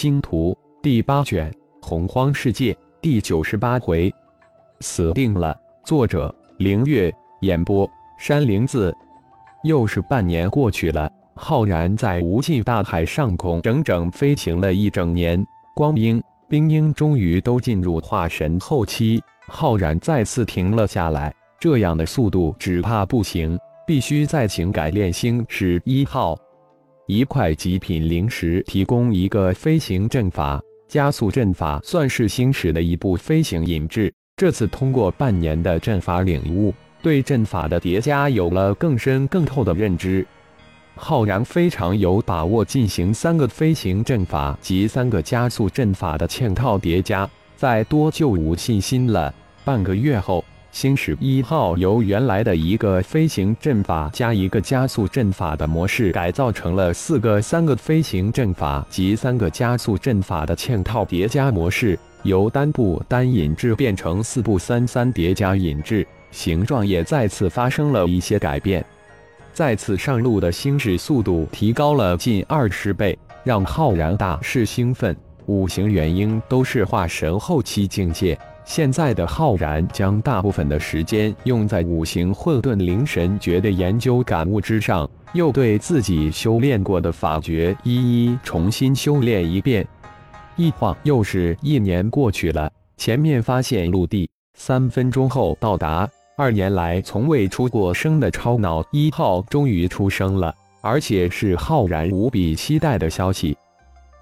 星图》第八卷《洪荒世界》第九十八回，死定了。作者：凌月，演播：山灵子。又是半年过去了，浩然在无尽大海上空整整飞行了一整年，光阴、冰鹰终于都进入化神后期。浩然再次停了下来，这样的速度只怕不行，必须再请改炼星矢一号。一块极品灵石提供一个飞行阵法，加速阵法算是星矢的一部飞行引质。这次通过半年的阵法领悟，对阵法的叠加有了更深更透的认知。浩然非常有把握进行三个飞行阵法及三个加速阵法的嵌套叠加，再多就无信心了。半个月后。星矢一号由原来的一个飞行阵法加一个加速阵法的模式改造成了四个三个飞行阵法及三个加速阵法的嵌套叠加模式，由单步单引制变成四步三三叠加引制，形状也再次发生了一些改变。再次上路的星矢速度提高了近二十倍，让浩然大是兴奋。五行元婴都是化神后期境界。现在的浩然将大部分的时间用在五行混沌灵神诀的研究感悟之上，又对自己修炼过的法诀一一重新修炼一遍。一晃又是一年过去了，前面发现陆地，三分钟后到达。二年来从未出过声的超脑一号终于出生了，而且是浩然无比期待的消息。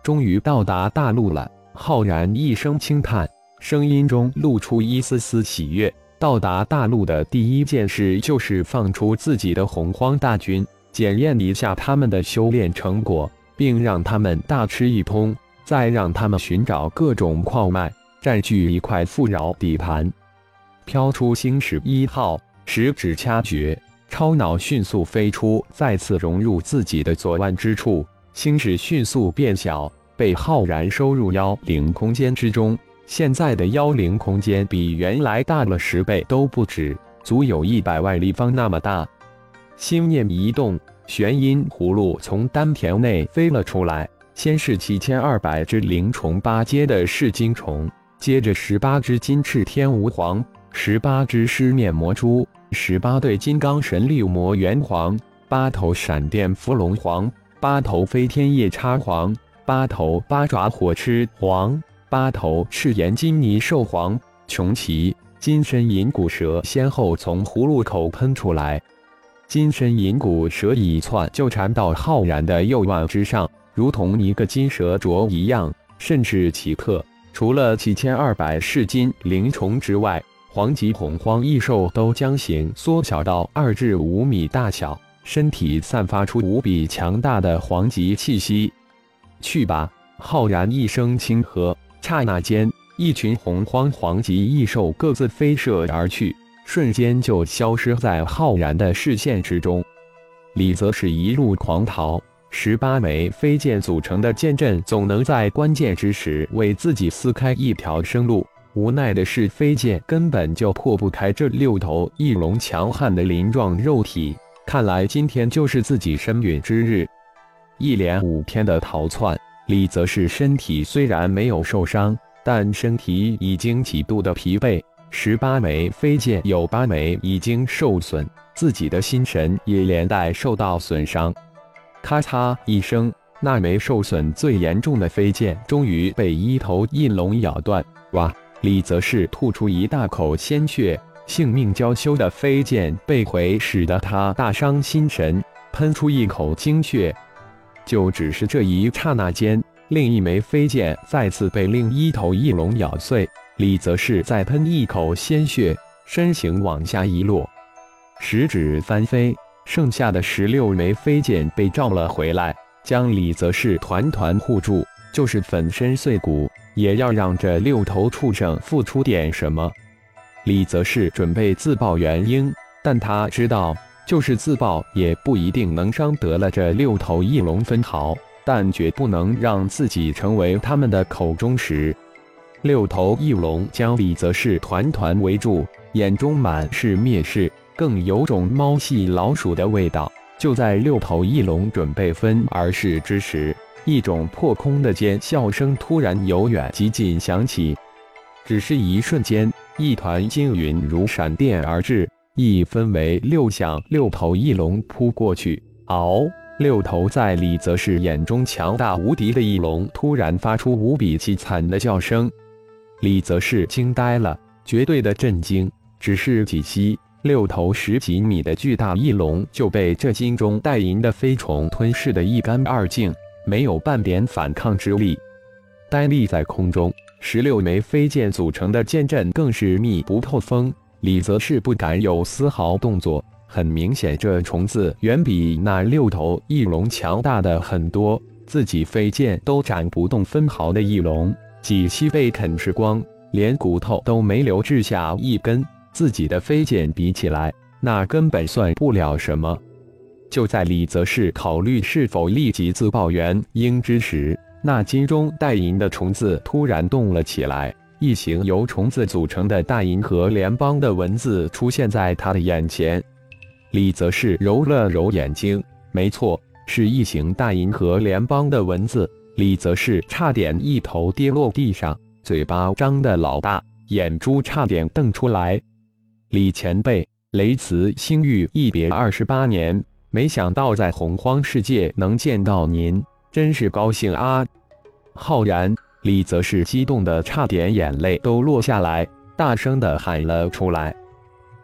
终于到达大陆了，浩然一声轻叹。声音中露出一丝丝喜悦。到达大陆的第一件事就是放出自己的洪荒大军，检验一下他们的修炼成果，并让他们大吃一通，再让他们寻找各种矿脉，占据一块富饶底盘。飘出星矢一号，十指掐诀，超脑迅速飞出，再次融入自己的左腕之处。星矢迅速变小，被浩然收入妖灵空间之中。现在的妖灵空间比原来大了十倍都不止，足有一百万立方那么大。心念一动，玄阴葫芦从丹田内飞了出来。先是七千二百只灵虫八阶的噬金虫，接着十八只金翅天吾皇，十八只狮面魔蛛，十八对金刚神力魔元皇，八头闪电伏龙皇，八头飞天夜叉皇，八头八爪火螭皇。八头赤炎金泥兽皇、穷奇、金身银骨蛇先后从葫芦口喷出来，金身银骨蛇一窜就缠到浩然的右腕之上，如同一个金蛇镯一样，甚是奇特。除了七千二百噬金灵虫之外，黄级洪荒异兽都将形缩小到二至五米大小，身体散发出无比强大的黄级气息。去吧！浩然一声轻喝。刹那间，一群洪荒黄级异兽各自飞射而去，瞬间就消失在浩然的视线之中。李则是一路狂逃，十八枚飞剑组成的剑阵总能在关键之时为自己撕开一条生路。无奈的是，飞剑根本就破不开这六头翼龙强悍的鳞状肉体。看来今天就是自己身陨之日。一连五天的逃窜。李则是身体虽然没有受伤，但身体已经极度的疲惫。十八枚飞剑有八枚已经受损，自己的心神也连带受到损伤。咔嚓一声，那枚受损最严重的飞剑终于被一头印龙咬断。哇！李则是吐出一大口鲜血，性命交修的飞剑被毁，使得他大伤心神，喷出一口精血。就只是这一刹那间，另一枚飞剑再次被另一头翼龙咬碎。李则是再喷一口鲜血，身形往下一落，十指翻飞，剩下的十六枚飞剑被召了回来，将李则是团团护住。就是粉身碎骨，也要让这六头畜生付出点什么。李则是准备自爆元婴，但他知道。就是自爆也不一定能伤得了这六头翼龙分毫，但绝不能让自己成为他们的口中食。六头翼龙将李则是团团围住，眼中满是蔑视，更有种猫戏老鼠的味道。就在六头翼龙准备分而噬之时，一种破空的尖笑声突然由远及近响起，只是一瞬间，一团金云如闪电而至，一分为六响，六头翼龙扑过去。嗷！六头在李泽世眼中强大无敌的翼龙突然发出无比凄惨的叫声，李泽世惊呆了，绝对的震惊。只是几息，六头十几米的巨大翼龙就被这金中带银的飞虫吞噬得一干二净，没有半点反抗之力。呆立在空中，十六枚飞剑组成的剑阵更是密不透风，李泽世不敢有丝毫动作。很明显，这虫子远比那六头翼龙强大的很多。自己飞剑都斩不动分毫的翼龙，几息被啃噬光，连骨头都没留置下一根。自己的飞剑比起来，那根本算不了什么。就在李泽世考虑是否立即自爆元婴之时，那金中带银的虫子突然动了起来，一行由虫子组成的大银河联邦的文字出现在他的眼前。李则是揉了揉眼睛，没错，是异形大银河联邦的文字。李则是差点一头跌落地上，嘴巴张得老大，眼珠差点瞪出来。李前辈，雷慈星域一别二十八年，没想到在洪荒世界能见到您，真是高兴啊！浩然，李则是激动的差点眼泪都落下来，大声的喊了出来。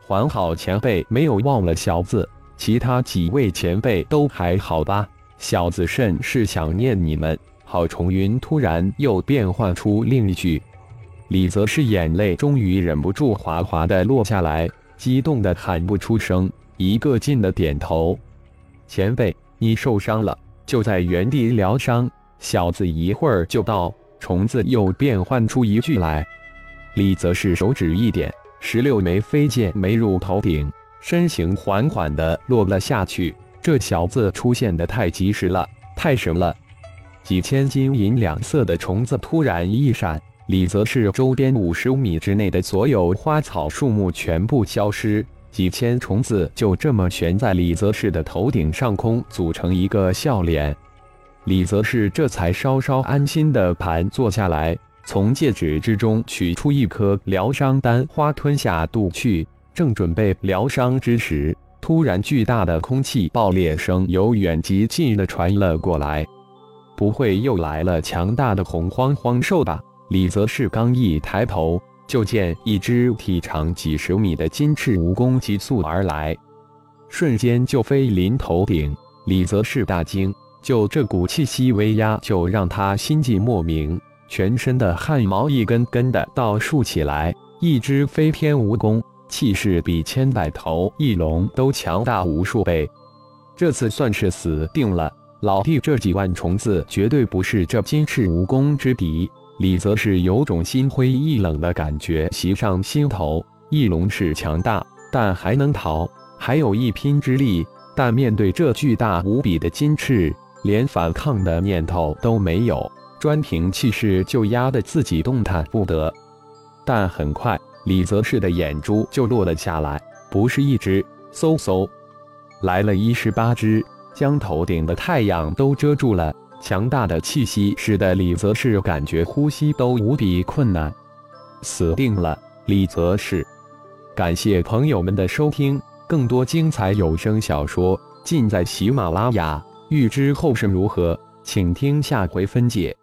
还好前辈没有忘了小子，其他几位前辈都还好吧？小子甚是想念你们。郝重云突然又变换出另一句，李泽是眼泪终于忍不住哗哗的落下来，激动的喊不出声，一个劲的点头。前辈，你受伤了，就在原地疗伤，小子一会儿就到。虫子又变换出一句来，李泽是手指一点。十六枚飞剑没入头顶，身形缓缓地落了下去。这小子出现的太及时了，太神了！几千金银两色的虫子突然一闪，李泽是周边五十米之内的所有花草树木全部消失，几千虫子就这么悬在李泽氏的头顶上空，组成一个笑脸。李泽氏这才稍稍安心地盘坐下来。从戒指之中取出一颗疗伤丹花，吞下肚去。正准备疗伤之时，突然巨大的空气爆裂声由远及近的传了过来。不会又来了强大的洪荒荒兽吧？李泽世刚一抬头，就见一只体长几十米的金翅蜈蚣急速而来，瞬间就飞临头顶。李泽世大惊，就这股气息威压，就让他心悸莫名。全身的汗毛一根根的倒竖起来，一只飞天蜈蚣气势比千百头翼龙都强大无数倍。这次算是死定了，老弟，这几万虫子绝对不是这金翅蜈蚣之敌。李则是有种心灰意冷的感觉袭上心头。翼龙是强大，但还能逃，还有一拼之力。但面对这巨大无比的金翅，连反抗的念头都没有。专凭气势就压得自己动弹不得，但很快李泽世的眼珠就落了下来，不是一只，嗖嗖，来了一十八只，将头顶的太阳都遮住了。强大的气息使得李泽世感觉呼吸都无比困难，死定了！李泽世，感谢朋友们的收听，更多精彩有声小说尽在喜马拉雅。欲知后事如何，请听下回分解。